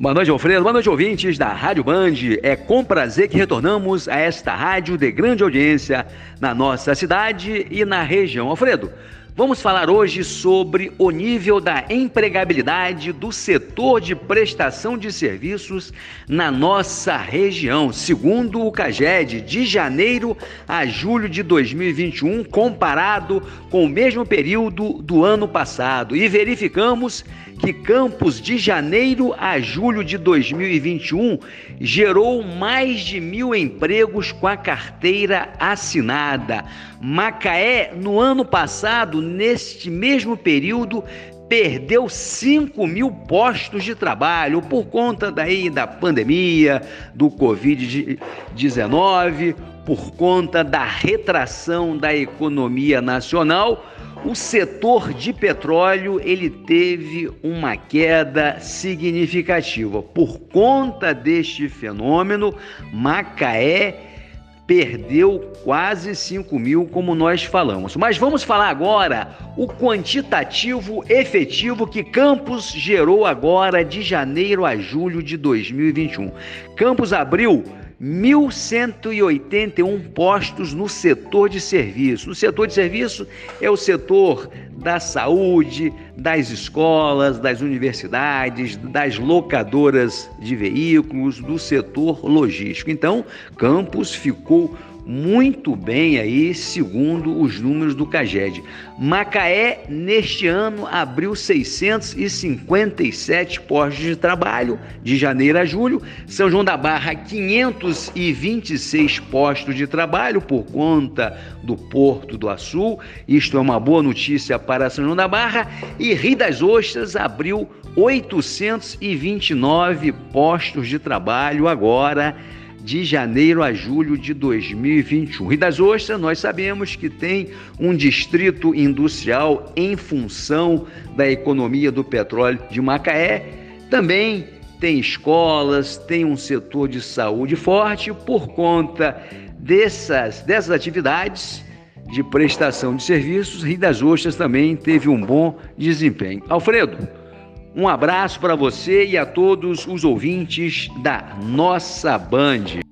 Boa noite, Alfredo. Boa noite, ouvintes da Rádio Band. É com prazer que retornamos a esta rádio de grande audiência na nossa cidade e na região. Alfredo, Vamos falar hoje sobre o nível da empregabilidade do setor de prestação de serviços na nossa região. Segundo o CAGED, de janeiro a julho de 2021, comparado com o mesmo período do ano passado. E verificamos que Campos, de janeiro a julho de 2021, gerou mais de mil empregos com a carteira assinada. Macaé, no ano passado, neste mesmo período, perdeu 5 mil postos de trabalho por conta daí da pandemia, do Covid-19, por conta da retração da economia nacional o setor de petróleo ele teve uma queda significativa. Por conta deste fenômeno, Macaé perdeu quase 5 mil, como nós falamos. Mas vamos falar agora o quantitativo efetivo que Campos gerou agora de janeiro a julho de 2021. Campos abriu 1.181 postos no setor de serviço. O setor de serviço é o setor da saúde, das escolas, das universidades, das locadoras de veículos, do setor logístico. Então, Campos ficou muito bem aí, segundo os números do CAGED. Macaé, neste ano, abriu 657 postos de trabalho, de janeiro a julho. São João da Barra, 526 postos de trabalho por conta do Porto do Açul. Isto é uma boa notícia para São João da Barra. E Rio das Ostras abriu 829 postos de trabalho agora de janeiro a julho de 2021. Rio das Ostras, nós sabemos que tem um distrito industrial em função da economia do petróleo de Macaé, também tem escolas, tem um setor de saúde forte por conta dessas, dessas atividades de prestação de serviços. Rio das Ostras também teve um bom desempenho. Alfredo, um abraço para você e a todos os ouvintes da nossa Band.